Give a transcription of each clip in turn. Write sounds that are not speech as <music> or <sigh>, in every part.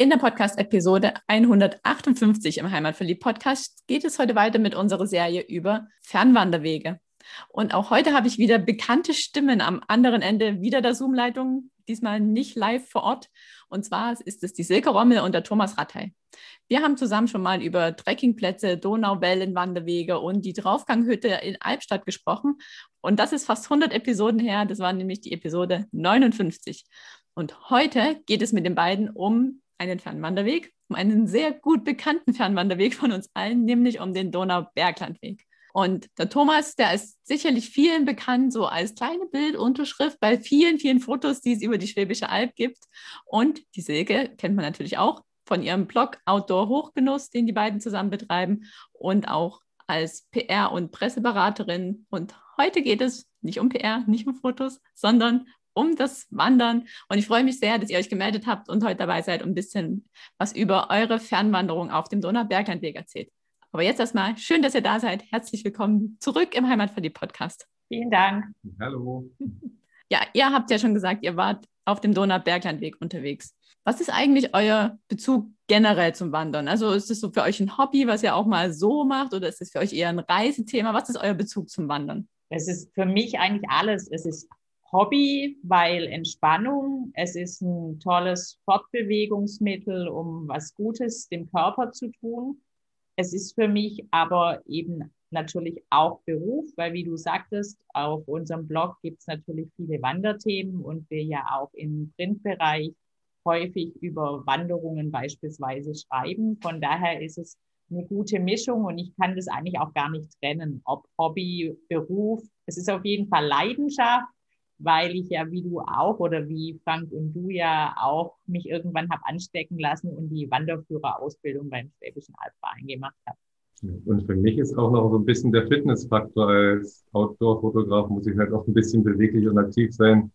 In der Podcast-Episode 158 im Heimatverliebt-Podcast geht es heute weiter mit unserer Serie über Fernwanderwege. Und auch heute habe ich wieder bekannte Stimmen am anderen Ende wieder der Zoom-Leitung, diesmal nicht live vor Ort. Und zwar ist es die Silke Rommel und der Thomas Rattay. Wir haben zusammen schon mal über Trekkingplätze, Donauwellenwanderwege und die Draufganghütte in Albstadt gesprochen. Und das ist fast 100 Episoden her. Das war nämlich die Episode 59. Und heute geht es mit den beiden um einen Fernwanderweg, um einen sehr gut bekannten Fernwanderweg von uns allen, nämlich um den Donauberglandweg. Und der Thomas, der ist sicherlich vielen bekannt, so als kleine Bildunterschrift bei vielen, vielen Fotos, die es über die Schwäbische Alb gibt. Und die Silke kennt man natürlich auch von ihrem Blog Outdoor Hochgenuss, den die beiden zusammen betreiben und auch als PR- und Presseberaterin. Und heute geht es nicht um PR, nicht um Fotos, sondern um das Wandern. Und ich freue mich sehr, dass ihr euch gemeldet habt und heute dabei seid und ein bisschen was über eure Fernwanderung auf dem Donauberglandweg erzählt. Aber jetzt erstmal schön, dass ihr da seid. Herzlich willkommen zurück im Heimatverliebt-Podcast. Vielen Dank. Hallo. <laughs> Ja, ihr habt ja schon gesagt, ihr wart auf dem Donauberglandweg unterwegs. Was ist eigentlich euer Bezug generell zum Wandern? Also ist es so für euch ein Hobby, was ihr auch mal so macht, oder ist es für euch eher ein Reisethema? Was ist euer Bezug zum Wandern? Es ist für mich eigentlich alles. Es ist Hobby, weil Entspannung, es ist ein tolles Fortbewegungsmittel, um was Gutes dem Körper zu tun. Es ist für mich aber eben natürlich auch Beruf, weil wie du sagtest, auf unserem Blog gibt es natürlich viele Wanderthemen und wir ja auch im Printbereich häufig über Wanderungen beispielsweise schreiben. Von daher ist es eine gute Mischung und ich kann das eigentlich auch gar nicht trennen, ob Hobby, Beruf. Es ist auf jeden Fall Leidenschaft weil ich ja wie du auch oder wie Frank und du ja auch mich irgendwann habe anstecken lassen und die Wanderführerausbildung beim Schwäbischen Albverein gemacht habe. Und für mich ist auch noch so ein bisschen der Fitnessfaktor als Outdoor-Fotograf muss ich halt auch ein bisschen beweglich und aktiv sein.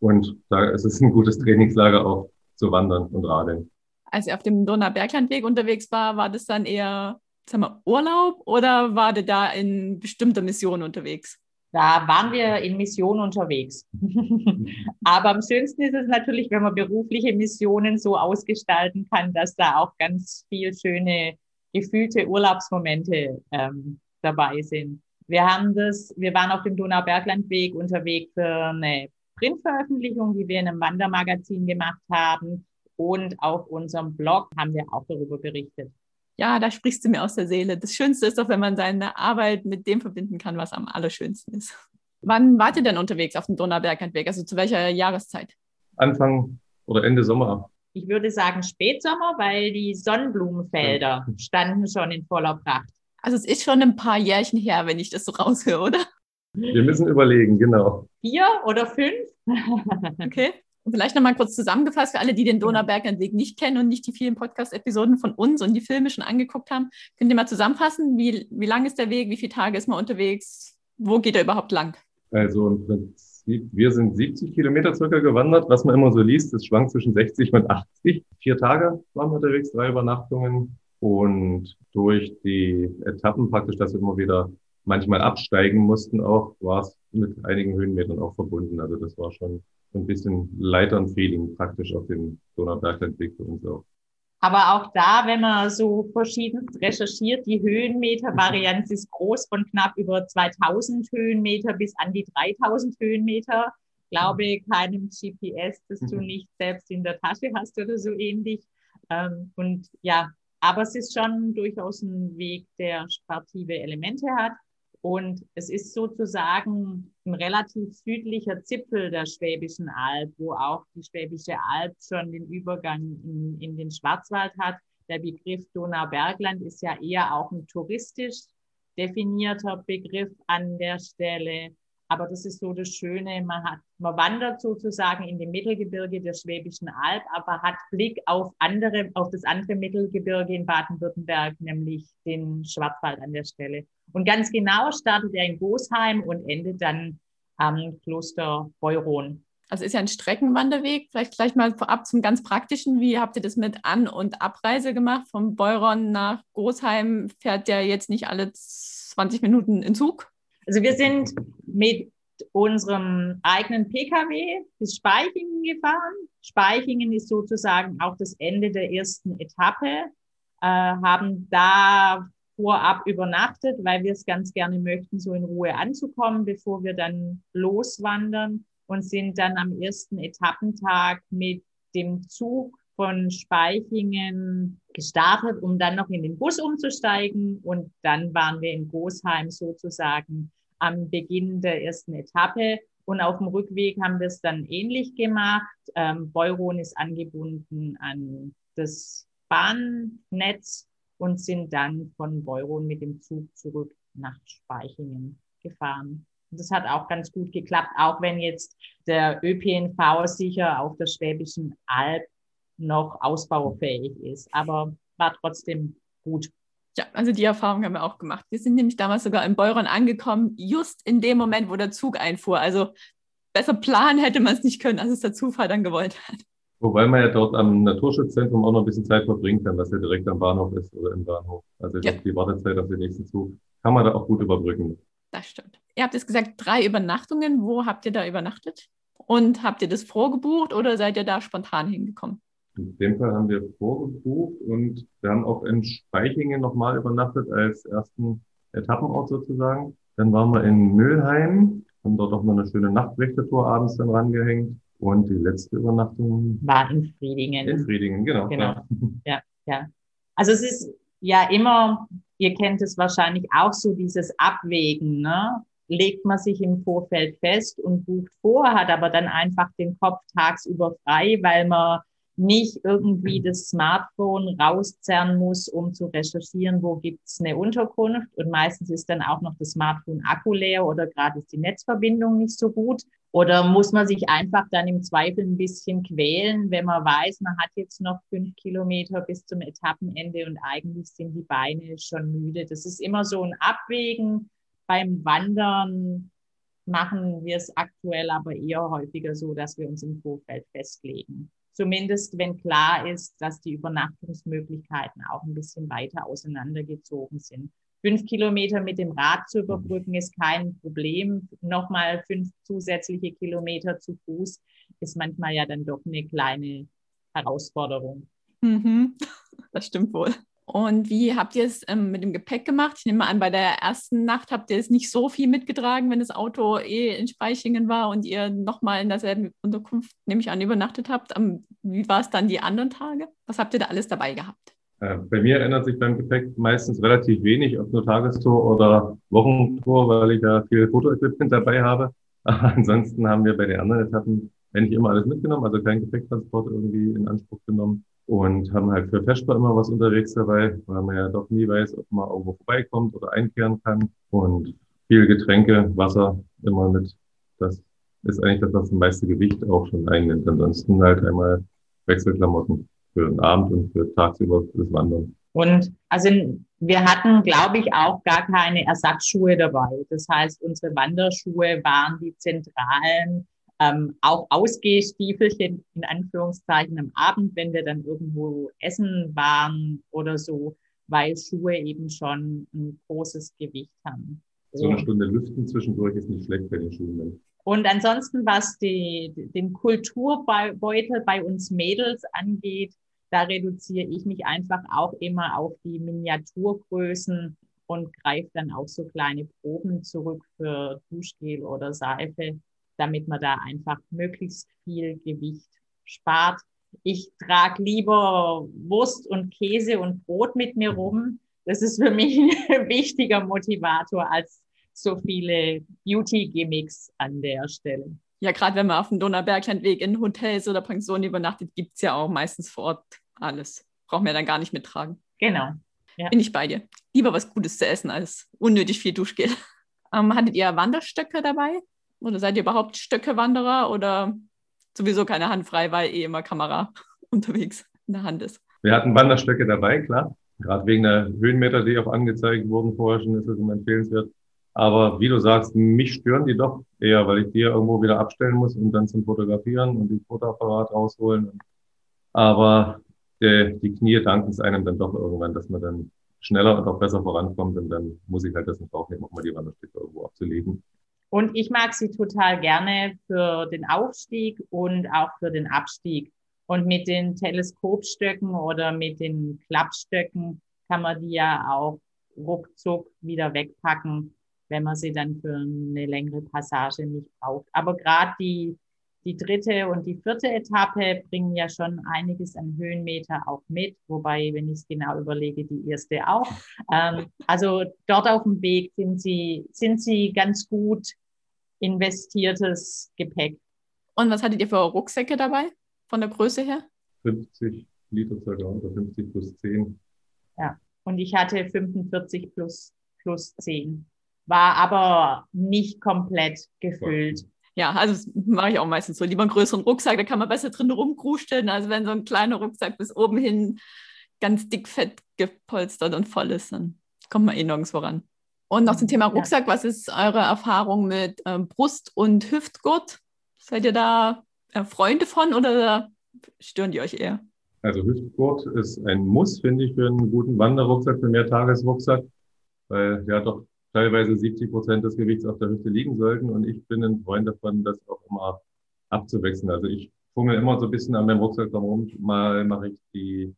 Und da ist es ein gutes Trainingslager auch zu wandern und radeln. Als ihr auf dem Donauberglandweg unterwegs war, war das dann eher, sag mal, Urlaub oder war der da in bestimmter Mission unterwegs? Da waren wir in Mission unterwegs. <laughs> Aber am schönsten ist es natürlich, wenn man berufliche Missionen so ausgestalten kann, dass da auch ganz viel schöne gefühlte Urlaubsmomente ähm, dabei sind. Wir haben das, wir waren auf dem Donauberglandweg unterwegs für eine Printveröffentlichung, die wir in einem Wandermagazin gemacht haben. Und auf unserem Blog haben wir auch darüber berichtet ja, da sprichst du mir aus der Seele. Das Schönste ist doch, wenn man seine Arbeit mit dem verbinden kann, was am allerschönsten ist. Wann wart ihr denn unterwegs auf dem Donauberghandweg? Also zu welcher Jahreszeit? Anfang oder Ende Sommer. Ich würde sagen Spätsommer, weil die Sonnenblumenfelder ja. standen schon in voller Pracht. Also es ist schon ein paar Jährchen her, wenn ich das so raushöre, oder? Wir müssen überlegen, genau. Vier oder fünf? <laughs> okay. Und vielleicht nochmal kurz zusammengefasst für alle, die den Donauberglandweg nicht kennen und nicht die vielen Podcast-Episoden von uns und die Filme schon angeguckt haben. Könnt ihr mal zusammenfassen, wie, wie lang ist der Weg, wie viele Tage ist man unterwegs, wo geht er überhaupt lang? Also im Prinzip, wir sind 70 Kilometer circa gewandert. Was man immer so liest, das schwankt zwischen 60 und 80. Vier Tage waren wir unterwegs, drei Übernachtungen. Und durch die Etappen praktisch, dass wir immer wieder manchmal absteigen mussten auch, war es mit einigen Höhenmetern auch verbunden. Also das war schon ein bisschen Leitern-Feeling praktisch auf dem Donauberglandweg für uns auch. Aber auch da, wenn man so verschieden recherchiert, die Höhenmeter-Varianz ist groß von knapp über 2000 Höhenmeter bis an die 3000 Höhenmeter. Glaube keinem GPS, das du mhm. nicht selbst in der Tasche hast oder so ähnlich. Ähm, und ja, aber es ist schon durchaus ein Weg, der sportive Elemente hat. Und es ist sozusagen ein relativ südlicher Zipfel der Schwäbischen Alb, wo auch die Schwäbische Alb schon den Übergang in, in den Schwarzwald hat. Der Begriff Donaubergland ist ja eher auch ein touristisch definierter Begriff an der Stelle. Aber das ist so das Schöne, man hat, man wandert sozusagen in dem Mittelgebirge der Schwäbischen Alb, aber hat Blick auf andere, auf das andere Mittelgebirge in Baden-Württemberg, nämlich den Schwarzwald an der Stelle. Und ganz genau startet er in Gosheim und endet dann am Kloster Beuron. Also ist ja ein Streckenwanderweg. Vielleicht gleich mal vorab zum ganz praktischen. Wie habt ihr das mit An- und Abreise gemacht? Vom Beuron nach Großheim fährt der jetzt nicht alle 20 Minuten in Zug? Also wir sind mit unserem eigenen Pkw bis Speichingen gefahren. Speichingen ist sozusagen auch das Ende der ersten Etappe, äh, haben da vorab übernachtet, weil wir es ganz gerne möchten, so in Ruhe anzukommen, bevor wir dann loswandern und sind dann am ersten Etappentag mit dem Zug von Speichingen gestartet, um dann noch in den Bus umzusteigen. Und dann waren wir in Gosheim sozusagen am Beginn der ersten Etappe. Und auf dem Rückweg haben wir es dann ähnlich gemacht. Ähm, Beuron ist angebunden an das Bahnnetz und sind dann von Beuron mit dem Zug zurück nach Speichingen gefahren. Das hat auch ganz gut geklappt, auch wenn jetzt der ÖPNV sicher auf der Schwäbischen Alb noch ausbaufähig ist. Aber war trotzdem gut. Ja, also die Erfahrung haben wir auch gemacht. Wir sind nämlich damals sogar in Beuron angekommen, just in dem Moment, wo der Zug einfuhr. Also besser planen hätte man es nicht können, als es der Zufall dann gewollt hat. Wobei man ja dort am Naturschutzzentrum auch noch ein bisschen Zeit verbringen kann, was ja direkt am Bahnhof ist oder im Bahnhof. Also ja. die Wartezeit auf den nächsten Zug kann man da auch gut überbrücken. Das stimmt. Ihr habt jetzt gesagt, drei Übernachtungen. Wo habt ihr da übernachtet? Und habt ihr das vorgebucht oder seid ihr da spontan hingekommen? In dem Fall haben wir vorgebucht und wir haben auch in Speichingen nochmal übernachtet als ersten Etappenort sozusagen. Dann waren wir in Müllheim, haben dort auch mal eine schöne Nachtwächtertour abends dann rangehängt. Und die letzte Übernachtung war in Friedingen. In Friedingen, genau. genau. <laughs> Ja, ja. Also es ist ja immer, ihr kennt es wahrscheinlich auch so, dieses Abwägen, ne? legt man sich im Vorfeld fest und bucht vor, hat aber dann einfach den Kopf tagsüber frei, weil man nicht irgendwie das Smartphone rauszerren muss, um zu recherchieren, wo gibt's eine Unterkunft. Und meistens ist dann auch noch das Smartphone Akku leer oder gerade ist die Netzverbindung nicht so gut. Oder muss man sich einfach dann im Zweifel ein bisschen quälen, wenn man weiß, man hat jetzt noch fünf Kilometer bis zum Etappenende und eigentlich sind die Beine schon müde. Das ist immer so ein Abwägen. Beim Wandern machen wir es aktuell aber eher häufiger so, dass wir uns im Vorfeld festlegen. Zumindest wenn klar ist, dass die Übernachtungsmöglichkeiten auch ein bisschen weiter auseinandergezogen sind. Fünf Kilometer mit dem Rad zu überbrücken ist kein Problem. Nochmal fünf zusätzliche Kilometer zu Fuß ist manchmal ja dann doch eine kleine Herausforderung. Mhm. <laughs> Das stimmt wohl. Und wie habt ihr es ähm, mit dem Gepäck gemacht? Ich nehme an, bei der ersten Nacht habt ihr es nicht so viel mitgetragen, wenn das Auto eh in Speichingen war und ihr nochmal in derselben Unterkunft, nehme ich an, übernachtet habt. Ähm, wie war es dann die anderen Tage? Was habt ihr da alles dabei gehabt? Äh, bei mir ändert sich beim Gepäck meistens relativ wenig, ob nur Tagestour oder Wochentour, weil ich ja viel Fotoequipment dabei habe. Aber <laughs> ansonsten haben wir bei den anderen Etappen eigentlich immer alles mitgenommen, also kein Gepäcktransport irgendwie in Anspruch genommen und haben halt für Vesper immer was unterwegs dabei, weil man ja doch nie weiß, ob man irgendwo vorbeikommt oder einkehren kann und viel Getränke, Wasser immer mit. Das ist eigentlich das, was das meiste Gewicht auch schon einnimmt. Ansonsten halt einmal Wechselklamotten für den Abend und für tagsüber das Wandern. Und also wir hatten, glaube ich, auch gar keine Ersatzschuhe dabei. Das heißt, unsere Wanderschuhe waren die zentralen ähm, auch Ausgehstiefelchen in Anführungszeichen am Abend, wenn wir dann irgendwo essen waren oder so, weil Schuhe eben schon ein großes Gewicht haben. So eine Stunde Lüften zwischendurch ist nicht schlecht bei den Schuhen. Und ansonsten, was die, den Kulturbeutel bei uns Mädels angeht, da reduziere ich mich einfach auch immer auf die Miniaturgrößen und greife dann auch so kleine Proben zurück für Duschgel oder Seife, damit man da einfach möglichst viel Gewicht spart. Ich trage lieber Wurst und Käse und Brot mit mir rum. Das ist für mich <laughs> ein wichtiger Motivator als so viele Beauty-Gimmicks an der Stelle. Ja, gerade wenn man auf dem Donauberglandweg in Hotels oder Pensionen übernachtet, gibt es ja auch meistens vor Ort alles. Braucht man ja dann gar nicht mittragen. Genau. Ja. Bin ich bei dir. Lieber was Gutes zu essen als unnötig viel Duschgel. <laughs> Ähm, hattet ihr Wanderstöcke dabei? Oder seid ihr überhaupt Stöckewanderer oder sowieso keine Hand frei, weil eh immer Kamera <laughs> unterwegs in der Hand ist? Wir hatten Wanderstöcke dabei, klar. Gerade wegen der Höhenmeter, die auch angezeigt wurden vorher schon, ist es immer empfehlenswert. Aber wie du sagst, mich stören die doch eher, weil ich die irgendwo wieder abstellen muss und dann zum Fotografieren und den Fotoapparat rausholen. Aber die, die Knie danken es einem dann doch irgendwann, dass man dann schneller und auch besser vorankommt. Und dann muss ich halt das nicht aufnehmen, auch mal die Wanderstücke irgendwo abzulegen. Und ich mag sie total gerne für den Aufstieg und auch für den Abstieg. Und mit den Teleskopstöcken oder mit den Klappstöcken kann man die ja auch ruckzuck wieder wegpacken, wenn man sie dann für eine längere Passage nicht braucht. Aber gerade die die dritte und die vierte Etappe bringen ja schon einiges an Höhenmeter auch mit, wobei, wenn ich es genau überlege, die erste auch. Ähm, also dort auf dem Weg sind sie, sind sie ganz gut investiertes Gepäck. Und was hattet ihr für Rucksäcke dabei, von der Größe her? 50 Liter circa, oder 50 plus 10. Ja, und ich hatte 45 plus, plus 10. War aber nicht komplett gefüllt ja, also das mache ich auch meistens so. Lieber einen größeren Rucksack, da kann man besser drin rumkrusteln, als wenn so ein kleiner Rucksack bis oben hin ganz dick fett gepolstert und voll ist. Dann kommt man eh nirgends voran. Und noch zum Thema Rucksack, was ist eure Erfahrung mit ähm, Brust- und Hüftgurt? Seid ihr da äh, Freunde von oder stören die euch eher? Also Hüftgurt ist ein Muss, finde ich, für einen guten Wanderrucksack, für einen Mehrtagesrucksack, weil ja doch teilweise 70 Prozent des Gewichts auf der Hüfte liegen sollten. Und ich bin ein Freund davon, das auch immer abzuwechseln. Also ich fummel immer so ein bisschen an meinem Rucksack herum. Mal mache ich die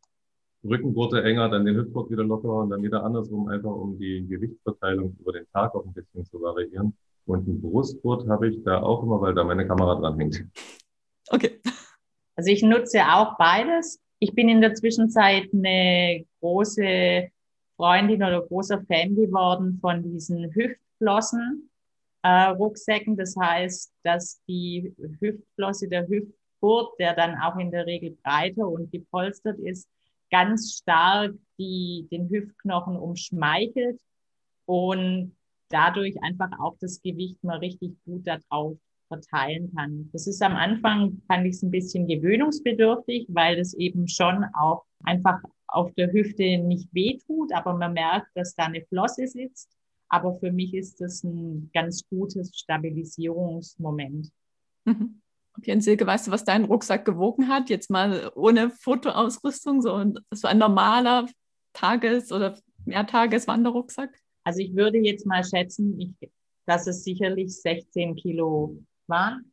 Rückengurte enger, dann den Hüftgurt wieder lockerer und dann wieder andersrum, einfach um die Gewichtsverteilung über den Tag auch ein bisschen zu variieren. Und einen Brustgurt habe ich da auch immer, weil da meine Kamera dran hängt. Okay. Also ich nutze auch beides. Ich bin in der Zwischenzeit eine große Freundin oder großer Fan geworden von diesen Hüftflossen. Äh, Rucksäcken. Das heißt, dass die Hüftflosse, der Hüftgurt, der dann auch in der Regel breiter und gepolstert ist, ganz stark die, den Hüftknochen umschmeichelt und dadurch einfach auch das Gewicht mal richtig gut darauf verteilen kann. Das ist am Anfang, fand ich es ein bisschen gewöhnungsbedürftig, weil das eben schon auch einfach auf der Hüfte nicht wehtut, aber man merkt, dass da eine Flosse sitzt. Aber für mich ist das ein ganz gutes Stabilisierungsmoment. Mhm. Okay, und Silke, weißt du, was dein Rucksack gewogen hat? Jetzt mal ohne Fotoausrüstung, so ein, so ein normaler Tages- oder Mehrtages-Wanderrucksack? Also ich würde jetzt mal schätzen, ich, dass es sicherlich 16 Kilo waren.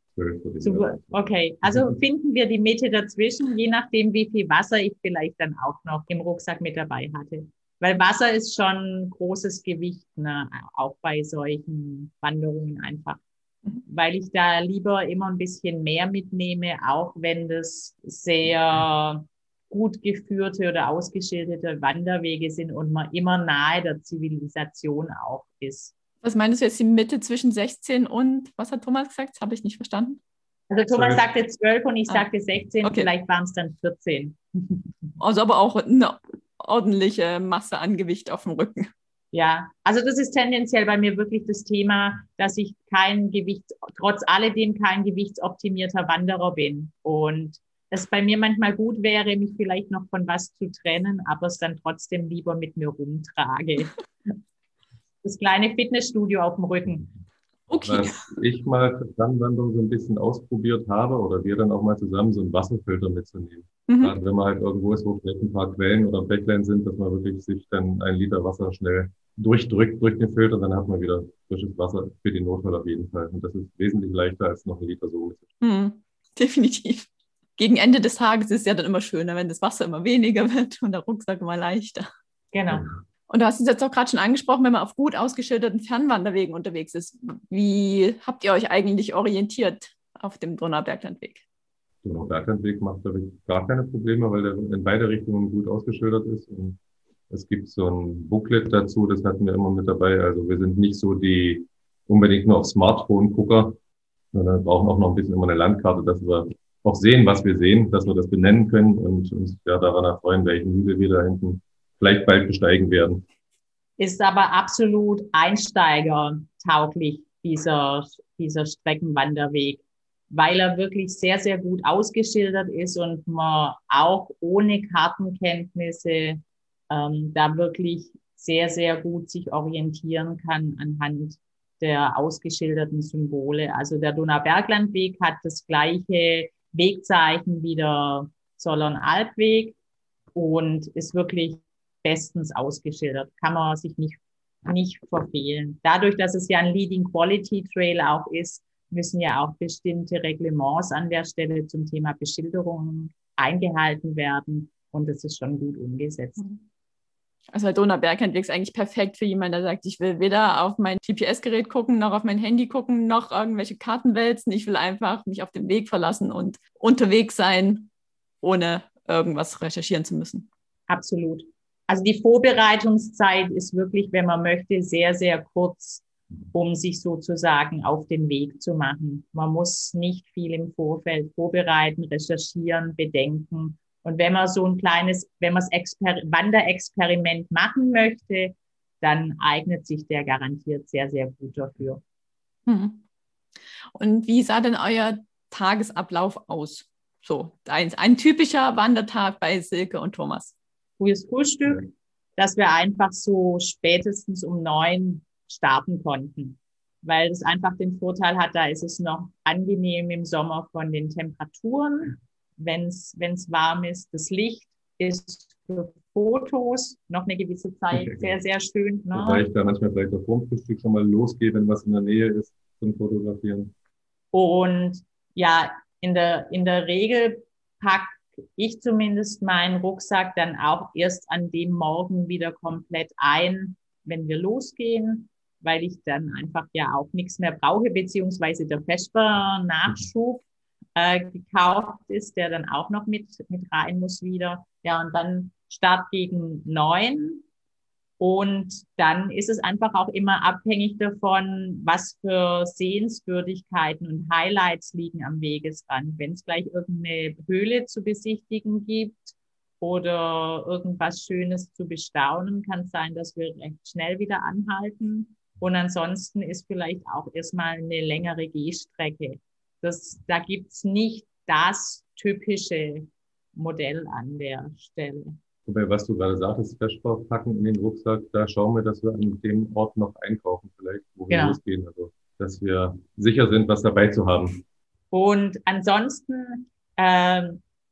Super. Okay, also finden wir die Mitte dazwischen, je nachdem, wie viel Wasser ich vielleicht dann auch noch im Rucksack mit dabei hatte. Weil Wasser ist schon großes Gewicht, ne? auch bei solchen Wanderungen einfach. Mhm. Weil ich da lieber immer ein bisschen mehr mitnehme, auch wenn das sehr gut geführte oder ausgeschilderte Wanderwege sind und man immer nahe der Zivilisation auch ist. Was meinst du jetzt die Mitte zwischen 16 und, was hat Thomas gesagt? Das habe ich nicht verstanden. Also Thomas sagte 12 und ich ah. sagte 16, okay. vielleicht waren es dann 14. Also aber auch eine ordentliche Masse an Gewicht auf dem Rücken. Ja, also das ist tendenziell bei mir wirklich das Thema, dass ich kein Gewicht, trotz alledem kein gewichtsoptimierter Wanderer bin. Und es bei mir manchmal gut wäre, mich vielleicht noch von was zu trennen, aber es dann trotzdem lieber mit mir rumtrage. <laughs> das kleine Fitnessstudio auf dem Rücken. Okay. Was ich mal für Fernwanderung so ein bisschen ausprobiert habe oder wir dann auch mal zusammen so einen Wasserfilter mitzunehmen. Mhm. Gerade wenn man halt irgendwo ist, wo vielleicht ein paar Quellen oder Bäcklein sind, dass man wirklich sich dann ein Liter Wasser schnell durchdrückt durch den Filter, dann hat man wieder frisches Wasser für den Notfall auf jeden Fall. Und das ist wesentlich leichter als noch ein Liter so. Mhm. Definitiv. Gegen Ende des Tages ist es ja dann immer schöner, wenn das Wasser immer weniger wird und der Rucksack immer leichter. Genau. Und du hast es jetzt auch gerade schon angesprochen, wenn man auf gut ausgeschilderten Fernwanderwegen unterwegs ist. Wie habt ihr euch eigentlich orientiert auf dem Donauberglandweg? Der Donauberglandweg macht damit gar keine Probleme, weil der in beide Richtungen gut ausgeschildert ist. Und es gibt so ein Booklet dazu, das hatten wir immer mit dabei. Also wir sind nicht so die unbedingt nur auf Smartphone-Gucker, sondern wir brauchen auch noch ein bisschen immer eine Landkarte, dass wir auch sehen, was wir sehen, dass wir das benennen können und uns ja daran erfreuen, welchen Hügel wir da hinten vielleicht bald besteigen werden. Ist aber absolut einsteigertauglich, dieser, dieser Streckenwanderweg, weil er wirklich sehr, sehr gut ausgeschildert ist und man auch ohne Kartenkenntnisse ähm, da wirklich sehr, sehr gut sich orientieren kann anhand der ausgeschilderten Symbole. Also der Donauberglandweg hat das gleiche Wegzeichen wie der Zollern-Albweg und ist wirklich bestens ausgeschildert. Kann man sich nicht, nicht verfehlen. Dadurch, dass es ja ein Leading Quality Trail auch ist, müssen ja auch bestimmte Reglements an der Stelle zum Thema Beschilderung eingehalten werden. Und das ist schon gut umgesetzt. Mhm. Also der Donauberghandweg ist eigentlich perfekt für jemanden, der sagt, ich will weder auf mein GPS-Gerät gucken, noch auf mein Handy gucken, noch irgendwelche Karten wälzen. Ich will einfach mich auf den Weg verlassen und unterwegs sein, ohne irgendwas recherchieren zu müssen. Absolut. Also die Vorbereitungszeit ist wirklich, wenn man möchte, sehr, sehr kurz, um sich sozusagen auf den Weg zu machen. Man muss nicht viel im Vorfeld vorbereiten, recherchieren, bedenken und wenn man so ein kleines, wenn man das Exper Wanderexperiment machen möchte, dann eignet sich der garantiert sehr, sehr gut dafür. Hm. Und wie sah denn euer Tagesablauf aus? So, ein, ein typischer Wandertag bei Silke und Thomas. Frühes Frühstück, dass wir einfach so spätestens um neun starten konnten, weil das einfach den Vorteil hat, da ist es noch angenehm im Sommer von den Temperaturen wenn es warm ist. Das Licht ist für Fotos noch eine gewisse Zeit okay. sehr, sehr schön. Ne? Wobei ich da manchmal vielleicht auf Frühstück schon mal losgehe, wenn was in der Nähe ist zum Fotografieren. Und ja, in der, in der Regel packe ich zumindest meinen Rucksack dann auch erst an dem Morgen wieder komplett ein, wenn wir losgehen, weil ich dann einfach ja auch nichts mehr brauche, beziehungsweise der Vesper-Nachschub äh, gekauft ist, der dann auch noch mit, mit rein muss wieder. Ja, und dann Start gegen neun. Und dann ist es einfach auch immer abhängig davon, was für Sehenswürdigkeiten und Highlights liegen am Wegesrand. Wenn es gleich irgendeine Höhle zu besichtigen gibt oder irgendwas Schönes zu bestaunen, kann es sein, dass wir recht schnell wieder anhalten. Und ansonsten ist vielleicht auch erstmal eine längere Gehstrecke das, da gibt's nicht das typische Modell an der Stelle. Wobei, was du gerade sagtest, Feststoff packen in den Rucksack, da schauen wir, dass wir an dem Ort noch einkaufen, vielleicht, wo wir ja. losgehen. Also, dass wir sicher sind, was dabei zu haben. Und ansonsten äh,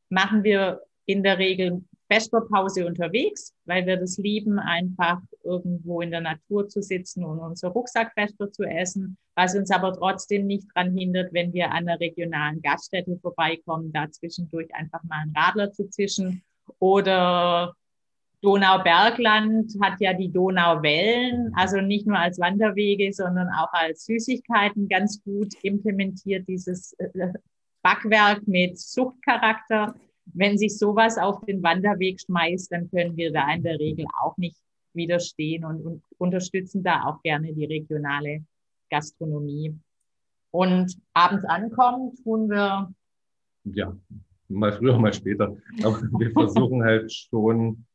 machen wir in der Regel Vesperpause unterwegs, weil wir das lieben, einfach irgendwo in der Natur zu sitzen und unser Rucksackvesper zu essen, was uns aber trotzdem nicht daran hindert, wenn wir an einer regionalen Gaststätte vorbeikommen, da zwischendurch einfach mal einen Radler zu zischen. Oder Donaubergland hat ja die Donauwellen, also nicht nur als Wanderwege, sondern auch als Süßigkeiten ganz gut implementiert, dieses äh, Backwerk mit Suchtcharakter wenn sich sowas auf den Wanderweg schmeißt, dann können wir da in der Regel auch nicht widerstehen und, und unterstützen da auch gerne die regionale Gastronomie. Und abends ankommen tun wir. Ja, mal früher, mal später. Aber wir versuchen halt schon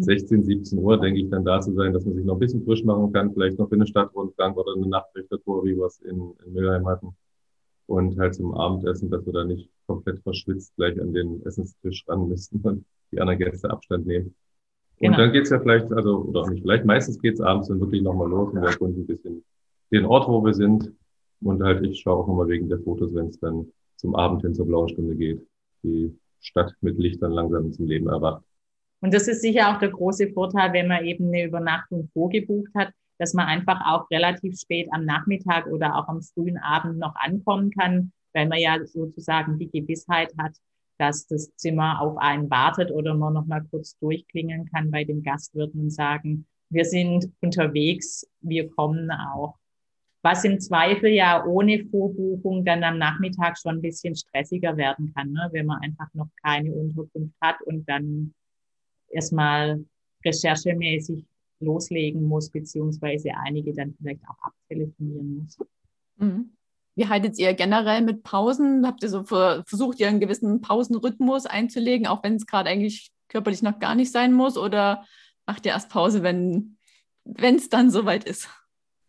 16, 17 <laughs> Uhr, denke ich, dann da zu sein, dass man sich noch ein bisschen frisch machen kann, vielleicht noch für eine Stadtrundgang oder eine Nachtrichtertour, wie wir es in, in Mülheim hatten und halt zum Abendessen, dass wir da nicht komplett verschwitzt gleich an den Essenstisch ran müssen und die anderen Gäste Abstand nehmen. Genau. Und dann geht's ja vielleicht, also, oder auch nicht vielleicht, meistens geht's abends dann wirklich nochmal los und wir erkunden ein bisschen den Ort, wo wir sind. Und halt, ich schaue auch nochmal wegen der Fotos, wenn es dann zum Abend hin zur blauen Stunde geht, die Stadt mit Lichtern langsam zum Leben erwacht. Und das ist sicher auch der große Vorteil, wenn man eben eine Übernachtung vorgebucht hat, dass man einfach auch relativ spät am Nachmittag oder auch am frühen Abend noch ankommen kann, weil man ja sozusagen die Gewissheit hat, dass das Zimmer auf einen wartet oder man noch mal kurz durchklingeln kann bei dem Gastwirten und sagen, wir sind unterwegs, wir kommen auch. Was im Zweifel ja ohne Vorbuchung dann am Nachmittag schon ein bisschen stressiger werden kann, ne? wenn man einfach noch keine Unterkunft hat und dann erstmal recherchemäßig loslegen muss, beziehungsweise einige dann vielleicht auch abtelefonieren muss. Mhm. Wie haltet ihr generell mit Pausen? Habt ihr so versucht, ihr einen gewissen Pausenrhythmus einzulegen, auch wenn es gerade eigentlich körperlich noch gar nicht sein muss? Oder macht ihr erst Pause, wenn es dann soweit ist?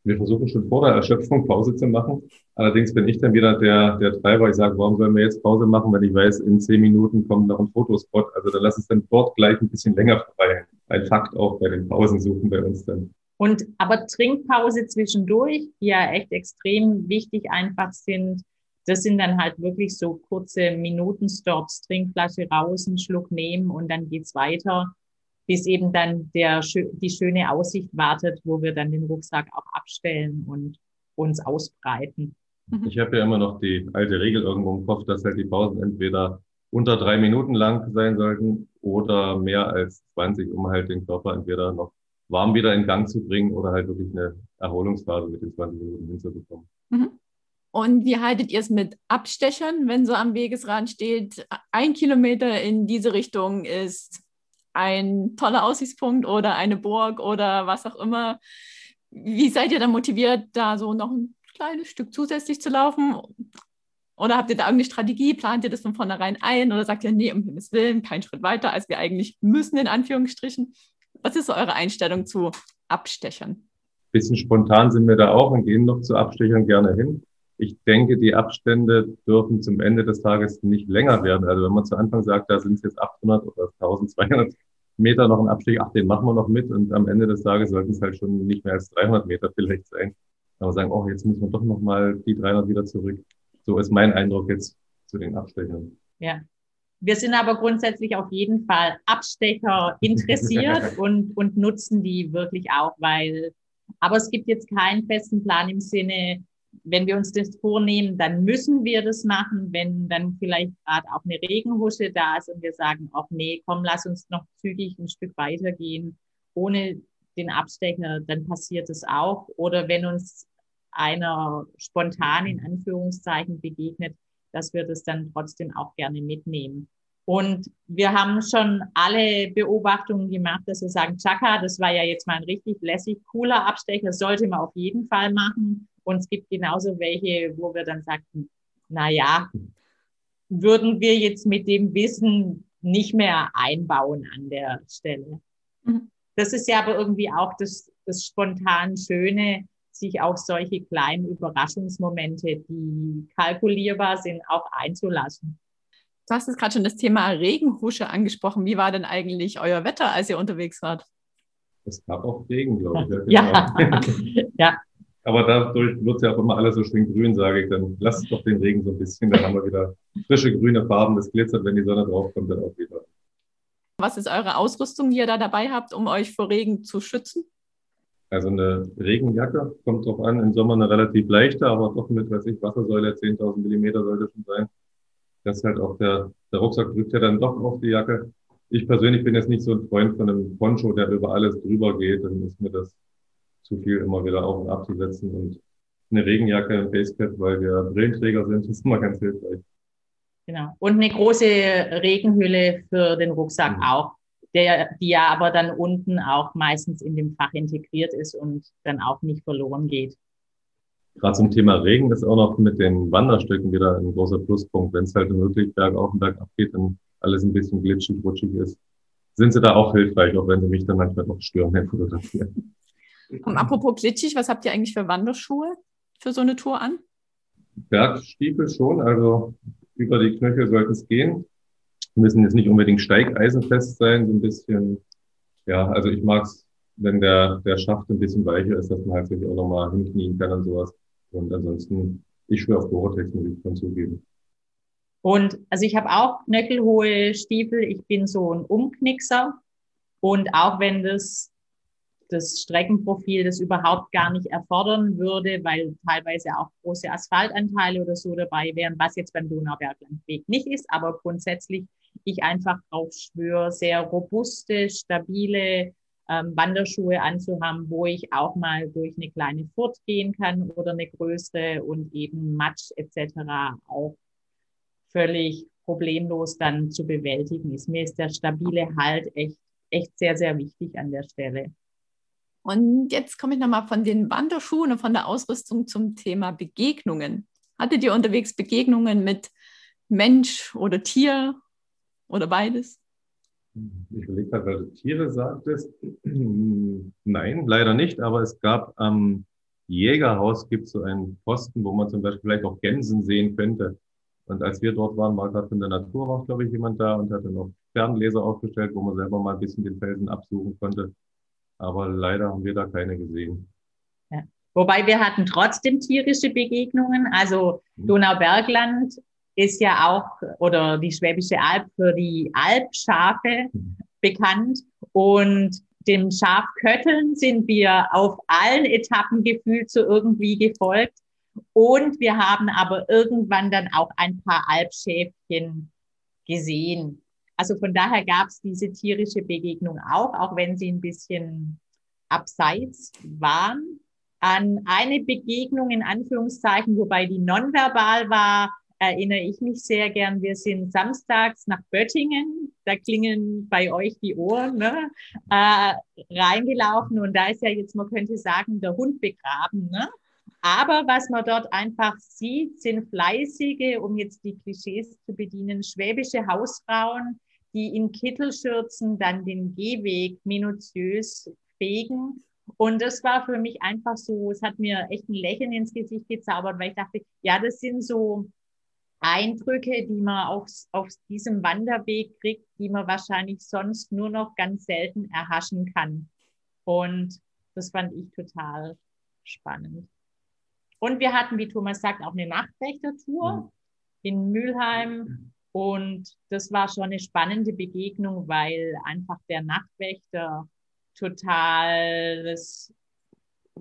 Wir versuchen schon vor der Erschöpfung Pause zu machen. Allerdings bin ich dann wieder der, der Treiber. Ich sage, warum sollen wir jetzt Pause machen, wenn ich weiß, in zehn Minuten kommt noch ein Fotospot. Also dann lass es dann dort gleich ein bisschen länger vorbei. Ein Fakt auch bei den Pausensuchen bei uns dann. Und aber Trinkpause zwischendurch, die ja echt extrem wichtig einfach sind, das sind dann halt wirklich so kurze Minutenstops, Trinkflasche raus, einen Schluck nehmen und dann geht's weiter, bis eben dann der, die schöne Aussicht wartet, wo wir dann den Rucksack auch abstellen und uns ausbreiten. Mhm. Ich habe ja immer noch die alte Regel irgendwo im Kopf, dass halt die Pausen entweder unter drei Minuten lang sein sollten oder mehr als 20, um halt den Körper entweder noch warm wieder in Gang zu bringen oder halt wirklich eine Erholungsphase mit den 20 Minuten hinzubekommen. Mhm. Und wie haltet ihr es mit Abstechern, wenn so am Wegesrand steht, ein Kilometer in diese Richtung ist ein toller Aussichtspunkt oder eine Burg oder was auch immer? Wie seid ihr dann motiviert, da so noch ein kleines Stück zusätzlich zu laufen? Oder habt ihr da irgendeine Strategie? Plant ihr das von vornherein ein? Oder sagt ihr, nee, um Himmels Willen, kein Schritt weiter, als wir eigentlich müssen, in Anführungsstrichen? Was ist so eure Einstellung zu Abstechern? Bisschen spontan sind wir da auch und gehen noch zu Abstechern gerne hin. Ich denke, die Abstände dürfen zum Ende des Tages nicht länger werden. Also wenn man zu Anfang sagt, da sind es jetzt 800 oder 1200 Meter noch ein Abstieg, ach, den machen wir noch mit und am Ende des Tages sollten es halt schon nicht mehr als 300 Meter vielleicht sein. Aber sagen, oh, jetzt müssen wir doch noch mal die 300 wieder zurück. So ist mein Eindruck jetzt zu den Abstechern. Ja. Wir sind aber grundsätzlich auf jeden Fall Abstecher interessiert <laughs> und, und nutzen die wirklich auch, weil, aber es gibt jetzt keinen festen Plan im Sinne, wenn wir uns das vornehmen, dann müssen wir das machen. Wenn dann vielleicht gerade auch eine Regenhusche da ist und wir sagen, ach nee, komm, lass uns noch zügig ein Stück weitergehen, ohne den Abstecher, dann passiert es auch. Oder wenn uns einer spontan in Anführungszeichen begegnet, dass wir das dann trotzdem auch gerne mitnehmen. Und wir haben schon alle Beobachtungen gemacht, dass wir sagen, Chaka, das war ja jetzt mal ein richtig lässig, cooler Abstecher, sollte man auf jeden Fall machen. Und es gibt genauso welche, wo wir dann sagten, na ja, würden wir jetzt mit dem Wissen nicht mehr einbauen an der Stelle. Mhm. Das ist ja aber irgendwie auch das, das spontan Schöne, sich auf solche kleinen Überraschungsmomente, die kalkulierbar sind, auch einzulassen. Du hast jetzt gerade schon das Thema Regenhusche angesprochen. Wie war denn eigentlich euer Wetter, als ihr unterwegs wart? Es gab auch Regen, glaube ich. Ja. ja. <laughs> ja. Aber dadurch wird es ja auch immer alles so schön grün, sage ich. Dann lasst doch den Regen so ein bisschen, dann haben wir wieder frische grüne Farben. Das glitzert, wenn die Sonne draufkommt, dann auch wieder. Was ist eure Ausrüstung, die ihr da dabei habt, um euch vor Regen zu schützen? Also eine Regenjacke kommt drauf an. Im Sommer eine relativ leichte, aber doch mit, weiß ich, Wassersäule 10.000 Millimeter sollte schon sein. Das ist halt auch der, der Rucksack drückt ja dann doch auf die Jacke. Ich persönlich bin jetzt nicht so ein Freund von einem Poncho, der über alles drüber geht. Dann ist mir das zu viel immer wieder auf und ab zu setzen und eine Regenjacke, ein Basecap, weil wir Brillenträger sind, <laughs> ist immer ganz hilfreich. Genau. Und eine große Regenhülle für den Rucksack mhm. auch, der, die ja aber dann unten auch meistens in dem Fach integriert ist und dann auch nicht verloren geht. Gerade zum Thema Regen ist auch noch mit den Wanderstücken wieder ein großer Pluspunkt. Wenn es halt wirklich bergauf und bergab geht und alles ein bisschen glitschig, rutschig ist, sind sie da auch hilfreich, auch wenn sie mich dann manchmal noch stören beim Fotografieren. Und apropos glitschig, was habt ihr eigentlich für Wanderschuhe für so eine Tour an? Bergstiefel schon, also über die Knöchel sollte es gehen. Müssen jetzt nicht unbedingt steigeisenfest sein, so ein bisschen, ja, also ich mag es, wenn der, der Schaft ein bisschen weicher ist, dass man halt sich auch nochmal hinknien kann und sowas. Und ansonsten, ich schwöre auf Gore-Tex, muss ich schon zugeben. Und also ich habe auch knöchelhohe Stiefel. Ich bin so ein Umknickser. Und auch wenn das das Streckenprofil das überhaupt gar nicht erfordern würde, weil teilweise auch große Asphaltanteile oder so dabei wären, was jetzt beim Donauberglandweg nicht ist, aber grundsätzlich ich einfach drauf schwöre, sehr robuste, stabile ähm, Wanderschuhe anzuhaben, wo ich auch mal durch eine kleine Furt gehen kann oder eine größere und eben Matsch etc. auch völlig problemlos dann zu bewältigen ist. Mir ist der stabile Halt echt, echt sehr, sehr wichtig an der Stelle. Und jetzt komme ich nochmal von den Wanderschuhen und von der Ausrüstung zum Thema Begegnungen. Hattet ihr unterwegs Begegnungen mit Mensch oder Tier oder beides? Ich überlege gerade, weil du Tiere sagtest. <clears throat> Nein, leider nicht, aber es gab am Jägerhaus gibt so einen Posten, wo man zum Beispiel vielleicht auch Gänsen sehen könnte. Und als wir dort waren, war gerade in der Natur, war glaube ich jemand da und hatte noch Fernleser aufgestellt, wo man selber mal ein bisschen den Felsen absuchen konnte. Aber leider haben wir da keine gesehen. Ja. Wobei wir hatten trotzdem tierische Begegnungen. Also mhm. Donaubergland ist ja auch, oder die Schwäbische Alb für die Alpschafe mhm. bekannt. Und dem Schafkötteln sind wir auf allen Etappen gefühlt so irgendwie gefolgt. Und wir haben aber irgendwann dann auch ein paar Alpschäfchen gesehen. Also von daher gab es diese tierische Begegnung auch, auch wenn sie ein bisschen abseits waren. An eine Begegnung in Anführungszeichen, wobei die nonverbal war, erinnere ich mich sehr gern. Wir sind samstags nach Böttingen, da klingen bei euch die Ohren, ne? äh, reingelaufen und da ist ja jetzt, man könnte sagen, der Hund begraben. Ne? Aber was man dort einfach sieht, sind fleißige, um jetzt die Klischees zu bedienen, schwäbische Hausfrauen, die in Kittelschürzen dann den Gehweg minutiös fegen. Und das war für mich einfach so, es hat mir echt ein Lächeln ins Gesicht gezaubert, weil ich dachte, ja, das sind so Eindrücke, die man auf, auf diesem Wanderweg kriegt, die man wahrscheinlich sonst nur noch ganz selten erhaschen kann. Und das fand ich total spannend. Und wir hatten, wie Thomas sagt, auch eine Nachtwächtertour mhm. in Mülheim. Und das war schon eine spannende Begegnung, weil einfach der Nachtwächter total das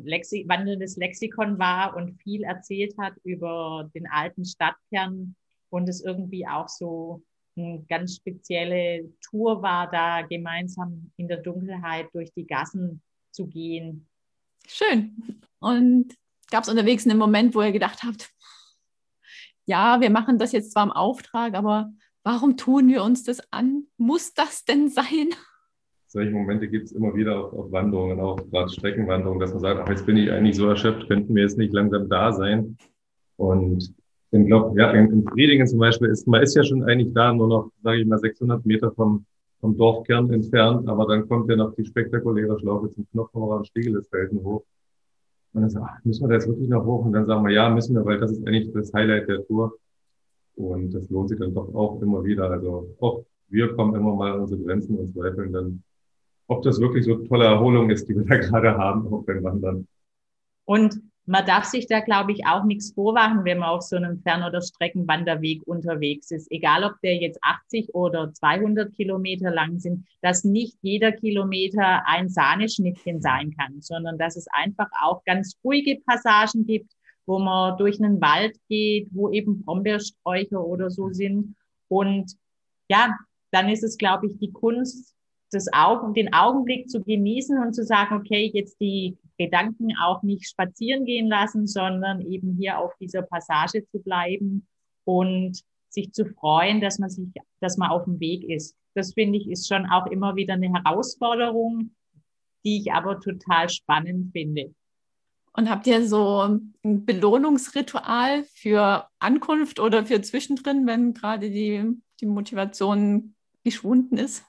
Lexi wandelndes Lexikon war und viel erzählt hat über den alten Stadtkern und es irgendwie auch so eine ganz spezielle Tour war, da gemeinsam in der Dunkelheit durch die Gassen zu gehen. Schön. Und gab es unterwegs einen Moment, wo ihr gedacht habt, ja, wir machen das jetzt zwar im Auftrag, aber warum tun wir uns das an? Muss das denn sein? solche Momente gibt es immer wieder auf, auf Wanderungen, auch gerade Streckenwanderungen, dass man sagt, ach, jetzt bin ich eigentlich so erschöpft, könnten wir jetzt nicht langsam da sein. Und ich glaube, ja, in, in Friedingen zum Beispiel ist, man ist ja schon eigentlich da, nur noch, sage ich mal, 600 Meter vom, vom Dorfkern entfernt, aber dann kommt ja noch die spektakuläre Schlaufe zum Knopfhauer und Stiegelesfelden hoch. Und dann ach, müssen wir da jetzt wirklich noch hoch? Und dann sagen wir, ja, müssen wir, weil das ist eigentlich das Highlight der Tour. Und das lohnt sich dann doch auch immer wieder. Also auch wir kommen immer mal an unsere Grenzen und zweifeln dann ob das wirklich so tolle Erholung ist, die wir da <laughs> gerade haben, auch beim Wandern. Und man darf sich da, glaube ich, auch nichts vorwachen, wenn man auf so einem Fern- oder Streckenwanderweg unterwegs ist. Egal, ob der jetzt 80 oder 200 Kilometer lang sind, dass nicht jeder Kilometer ein Sahneschnittchen sein kann, sondern dass es einfach auch ganz ruhige Passagen gibt, wo man durch einen Wald geht, wo eben Brombeersträucher oder so sind. Und ja, dann ist es, glaube ich, die Kunst, das Augen, den Augenblick zu genießen und zu sagen, okay, jetzt die Gedanken auch nicht spazieren gehen lassen, sondern eben hier auf dieser Passage zu bleiben und sich zu freuen, dass man sich, dass man auf dem Weg ist. Das finde ich ist schon auch immer wieder eine Herausforderung, die ich aber total spannend finde. Und habt ihr so ein Belohnungsritual für Ankunft oder für zwischendrin, wenn gerade die, die Motivation geschwunden ist?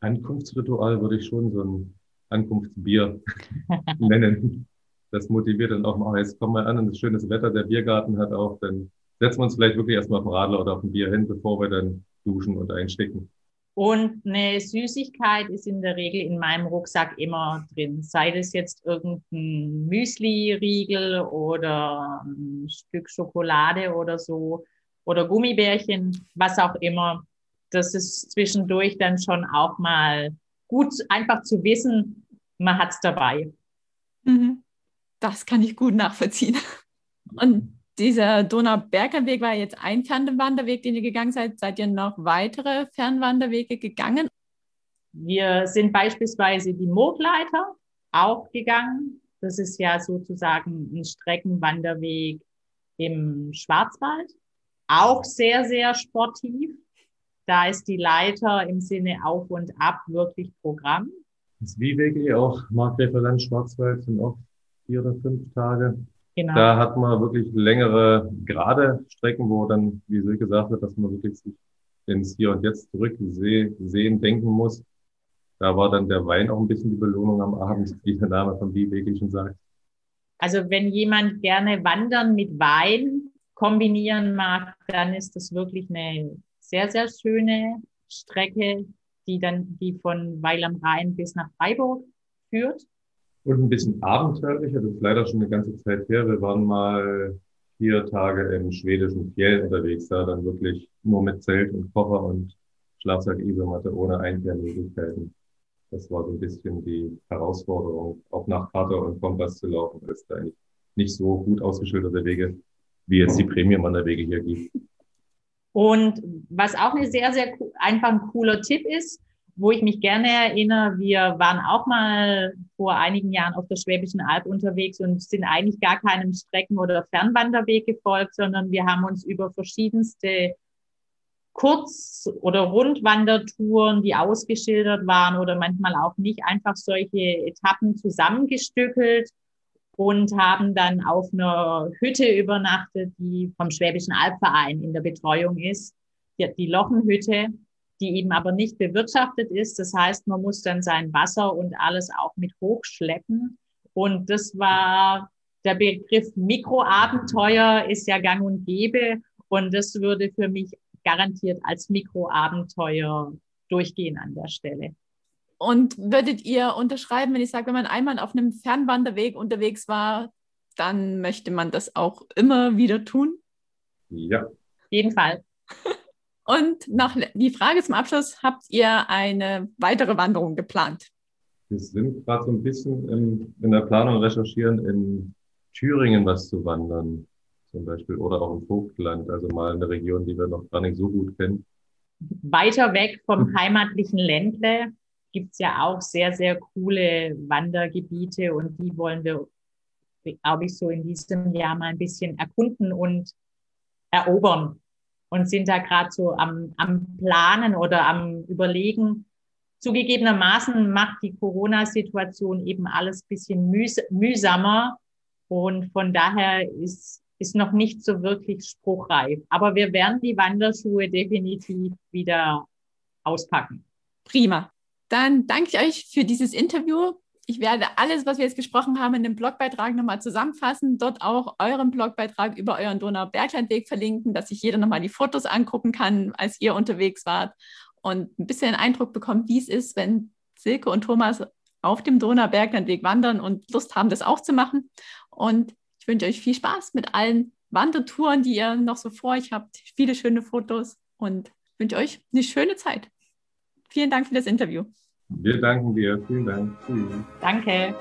Ankunftsritual würde ich schon so ein Ankunftsbier <laughs> nennen. Das motiviert dann auch mal, jetzt kommen wir an und das schönes Wetter, der Biergarten hat auch, dann setzen wir uns vielleicht wirklich erstmal auf den Radler oder auf ein Bier hin, bevor wir dann duschen und einstecken. Und eine Süßigkeit ist in der Regel in meinem Rucksack immer drin. Sei das jetzt irgendein Müsli-Riegel oder ein Stück Schokolade oder so oder Gummibärchen, was auch immer das ist zwischendurch dann schon auch mal gut, einfach zu wissen, man hat es dabei. Mhm. Das kann ich gut nachvollziehen. Und dieser Donauberger Weg war jetzt ein Fernwanderweg, den ihr gegangen seid. Seid ihr noch weitere Fernwanderwege gegangen? Wir sind beispielsweise die Moogleiter auch gegangen. Das ist ja sozusagen ein Streckenwanderweg im Schwarzwald. Auch sehr, sehr sportiv. Da ist die Leiter im Sinne Auf und Ab wirklich Programm. Das Wiewege auch Markgräferland Schwarzwald sind auch vier oder fünf Tage. Genau. Da hat man wirklich längere gerade Strecken, wo dann, wie Sie gesagt hat, dass man wirklich sich ins Hier und Jetzt zurück sehen, denken muss. Da war dann der Wein auch ein bisschen die Belohnung am Abend, <laughs> wie der Name von Wiewege schon sagt. Also wenn jemand gerne Wandern mit Wein kombinieren mag, dann ist das wirklich eine sehr, sehr schöne Strecke, die dann die von Weil am Rhein bis nach Freiburg führt. Und ein bisschen abenteuerlicher, das ist leider schon eine ganze Zeit her. Wir waren mal vier Tage im schwedischen Fjell unterwegs, da dann wirklich nur mit Zelt und Kocher und Schlafsack-Isomatte ohne Einkehrmöglichkeiten. Das war so ein bisschen die Herausforderung, auch nach Karte und Kompass zu laufen, weil es da eigentlich nicht so gut ausgeschilderte Wege wie jetzt die Premium-Wanderwege hier gibt. Und was auch eine sehr, sehr einfach ein cooler Tipp ist, wo ich mich gerne erinnere, wir waren auch mal vor einigen Jahren auf der Schwäbischen Alb unterwegs und sind eigentlich gar keinem Strecken- oder Fernwanderweg gefolgt, sondern wir haben uns über verschiedenste Kurz- oder Rundwandertouren, die ausgeschildert waren oder manchmal auch nicht, einfach solche Etappen zusammengestückelt und haben dann auf einer Hütte übernachtet, die vom Schwäbischen Albverein in der Betreuung ist, die, die Lochenhütte, die eben aber nicht bewirtschaftet ist. Das heißt, man muss dann sein Wasser und alles auch mit hochschleppen. Und das war der Begriff Mikroabenteuer ist ja gang und gäbe. Und das würde für mich garantiert als Mikroabenteuer durchgehen an der Stelle. Und würdet ihr unterschreiben, wenn ich sage, wenn man einmal auf einem Fernwanderweg unterwegs war, dann möchte man das auch immer wieder tun? Ja. Auf jeden Fall. <laughs> Und noch die Frage zum Abschluss: Habt ihr eine weitere Wanderung geplant? Wir sind gerade so ein bisschen in, in der Planung recherchieren, in Thüringen was zu wandern, zum Beispiel, oder auch im Vogtland, also mal eine Region, die wir noch gar nicht so gut kennen. Weiter weg vom <laughs> heimatlichen Ländle gibt es ja auch sehr, sehr coole Wandergebiete und die wollen wir, glaube ich, so in diesem Jahr mal ein bisschen erkunden und erobern und sind da gerade so am, am Planen oder am Überlegen. Zugegebenermaßen macht die Corona-Situation eben alles bisschen mühs mühsamer und von daher ist, ist noch nicht so wirklich spruchreif. Aber wir werden die Wanderschuhe definitiv wieder auspacken. Prima. Dann danke ich euch für dieses Interview. Ich werde alles, was wir jetzt gesprochen haben, in dem Blogbeitrag nochmal zusammenfassen, dort auch euren Blogbeitrag über euren Donau-Berglandweg verlinken, dass sich jeder nochmal die Fotos angucken kann, als ihr unterwegs wart und ein bisschen einen Eindruck bekommt, wie es ist, wenn Silke und Thomas auf dem Donau-Berglandweg wandern und Lust haben, das auch zu machen. Und ich wünsche euch viel Spaß mit allen Wandertouren, die ihr noch so vor euch habt, viele schöne Fotos und wünsche euch eine schöne Zeit. Vielen Dank für das Interview. Wir danken dir. Vielen Dank. Danke.